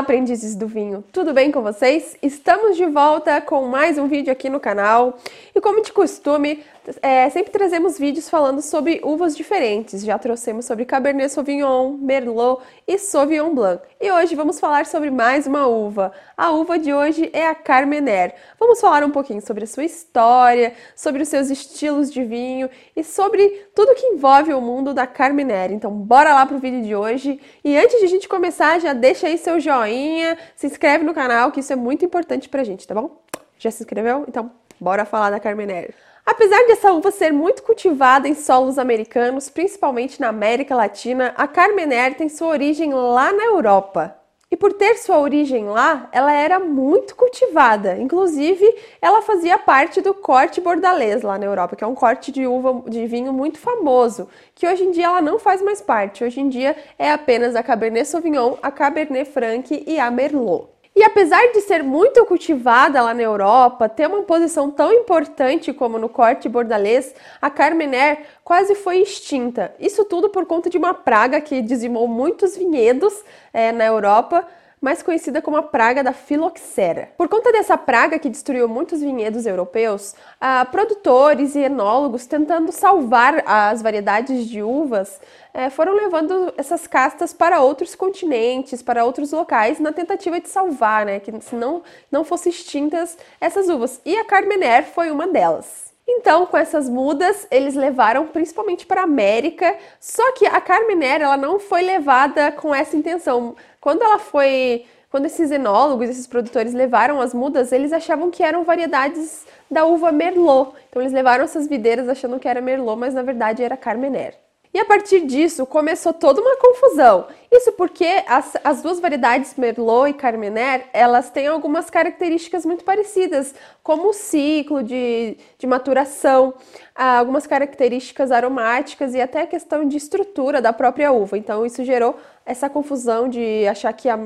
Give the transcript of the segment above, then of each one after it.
aprendizes do vinho! Tudo bem com vocês? Estamos de volta com mais um vídeo aqui no canal e, como de costume, é, sempre trazemos vídeos falando sobre uvas diferentes. Já trouxemos sobre Cabernet Sauvignon, Merlot e Sauvignon Blanc. E hoje vamos falar sobre mais uma uva. A uva de hoje é a Carmener. Vamos falar um pouquinho sobre a sua história, sobre os seus estilos de vinho e sobre tudo que envolve o mundo da Carmener. Então, bora lá pro vídeo de hoje. E antes de a gente começar, já deixa aí seu joinha, se inscreve no canal, que isso é muito importante pra gente, tá bom? Já se inscreveu? Então, bora falar da Carmener. Apesar dessa uva ser muito cultivada em solos americanos, principalmente na América Latina, a Carmener tem sua origem lá na Europa. E por ter sua origem lá, ela era muito cultivada. Inclusive, ela fazia parte do corte bordalês lá na Europa, que é um corte de uva de vinho muito famoso, que hoje em dia ela não faz mais parte. Hoje em dia é apenas a Cabernet Sauvignon, a Cabernet Franc e a Merlot. E apesar de ser muito cultivada lá na Europa, ter uma posição tão importante como no corte bordalês, a Carmener quase foi extinta. Isso tudo por conta de uma praga que dizimou muitos vinhedos é, na Europa, mais conhecida como a praga da filoxera. Por conta dessa praga que destruiu muitos vinhedos europeus, ah, produtores e enólogos tentando salvar as variedades de uvas eh, foram levando essas castas para outros continentes, para outros locais, na tentativa de salvar, né, que se não, não fossem extintas essas uvas. E a Carmener foi uma delas. Então, com essas mudas, eles levaram principalmente para a América. Só que a Carmener, ela não foi levada com essa intenção. Quando ela foi, quando esses enólogos, esses produtores levaram as mudas, eles achavam que eram variedades da uva Merlot. Então, eles levaram essas videiras achando que era Merlot, mas na verdade era Carmener. E a partir disso começou toda uma confusão. Isso porque as, as duas variedades Merlot e Carmener, elas têm algumas características muito parecidas, como o ciclo de, de maturação, algumas características aromáticas e até a questão de estrutura da própria uva. Então isso gerou essa confusão de achar que a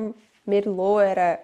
Merlot era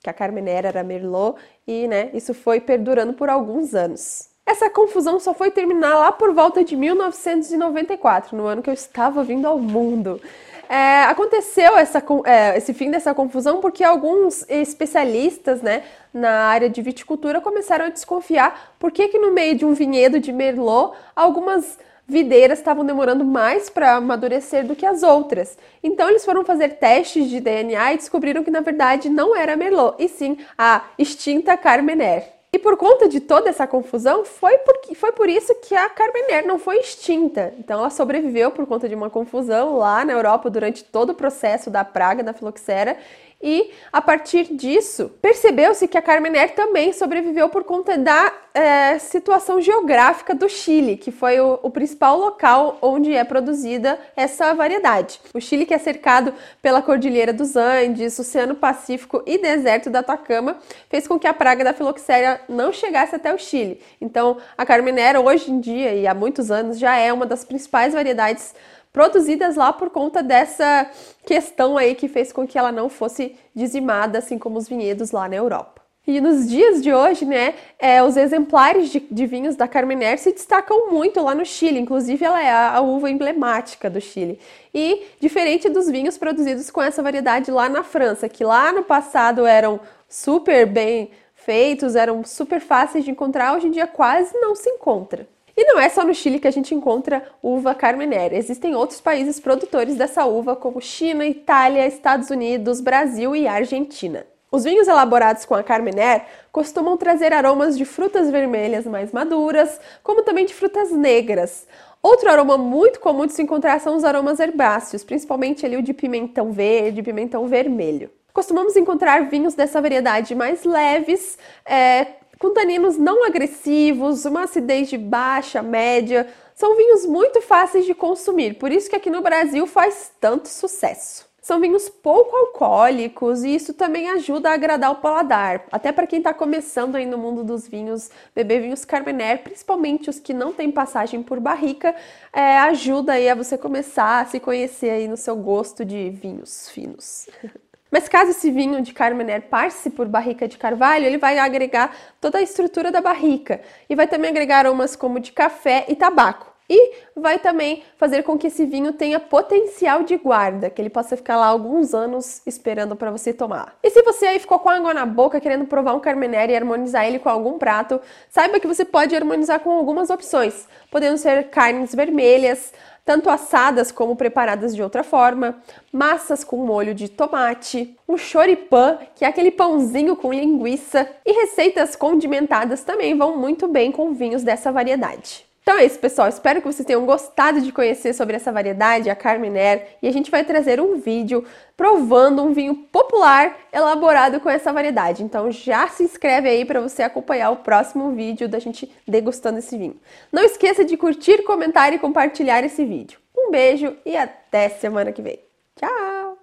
que a Carmener era Merlot e, né, isso foi perdurando por alguns anos. Essa confusão só foi terminar lá por volta de 1994, no ano que eu estava vindo ao mundo. É, aconteceu essa, é, esse fim dessa confusão porque alguns especialistas né, na área de viticultura começaram a desconfiar por que, que no meio de um vinhedo de Merlot algumas videiras estavam demorando mais para amadurecer do que as outras. Então eles foram fazer testes de DNA e descobriram que na verdade não era Merlot, e sim a extinta Carmener. E por conta de toda essa confusão, foi, por, foi por isso que a Carmener não foi extinta. Então ela sobreviveu por conta de uma confusão lá na Europa durante todo o processo da praga da filoxera e a partir disso percebeu-se que a Carmener também sobreviveu por conta da é, situação geográfica do Chile, que foi o, o, principal local onde é produzida essa variedade. O Chile, que é cercado pela Cordilheira dos Andes, Oceano Pacífico e deserto da Atacama, fez com que a praga da filoxera não chegasse até o Chile. Então, a Carmener hoje em dia e há muitos anos já é uma das principais variedades produzidas lá por conta dessa questão aí que fez com que ela não fosse dizimada, assim como os vinhedos lá na Europa. E nos dias de hoje, né, é, os exemplares de, de, vinhos da Carmener se destacam muito lá no Chile, inclusive ela é a, a, uva emblemática do Chile. E diferente dos vinhos produzidos com essa variedade lá na França, que lá no passado eram super bem feitos, eram super fáceis de encontrar, hoje em dia quase não se encontra. E não é só no Chile que a gente encontra uva Carmener. Existem outros países produtores dessa uva, como China, Itália, Estados Unidos, Brasil e Argentina. Os vinhos elaborados com a Carmener costumam trazer aromas de frutas vermelhas mais maduras, como também de frutas negras. Outro aroma muito comum de se encontrar são os aromas herbáceos, principalmente ali o de pimentão verde, pimentão vermelho. Costumamos encontrar vinhos dessa variedade mais leves, é, com taninos não agressivos, uma acidez de baixa, média. São vinhos muito fáceis de consumir, por isso que aqui no Brasil faz tanto sucesso. São vinhos pouco alcoólicos e isso também ajuda a agradar o paladar. Até para quem está começando aí no mundo dos vinhos, beber vinhos Carmener, principalmente os que não têm passagem por barrica, é, ajuda aí a você começar a se conhecer aí no seu gosto de vinhos finos. Mas caso esse vinho de Carmener passe por barrica de carvalho, ele vai agregar toda a estrutura da barrica e vai também agregar aromas como de café e tabaco. E vai também fazer com que esse vinho tenha potencial de guarda, que ele possa ficar lá alguns anos esperando para você tomar. E se você aí ficou com água na boca querendo provar um Carmenère e harmonizar ele com algum prato, saiba que você pode harmonizar com algumas opções, podendo ser carnes vermelhas, tanto assadas como preparadas de outra forma, massas com molho de tomate, um choripan, que é aquele pãozinho com linguiça, e receitas condimentadas também vão muito bem com vinhos dessa variedade. Então é isso, pessoal. Espero que vocês tenham gostado de conhecer sobre essa variedade, a Carminer, e a gente vai trazer um vídeo provando um vinho popular elaborado com essa variedade. Então já se inscreve aí para você acompanhar o próximo vídeo da gente degustando esse vinho. Não esqueça de curtir, comentar e compartilhar esse vídeo. Um beijo e até semana que vem. Tchau!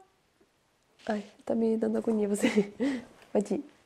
Ai, tá me dando agonia você. Pode ir.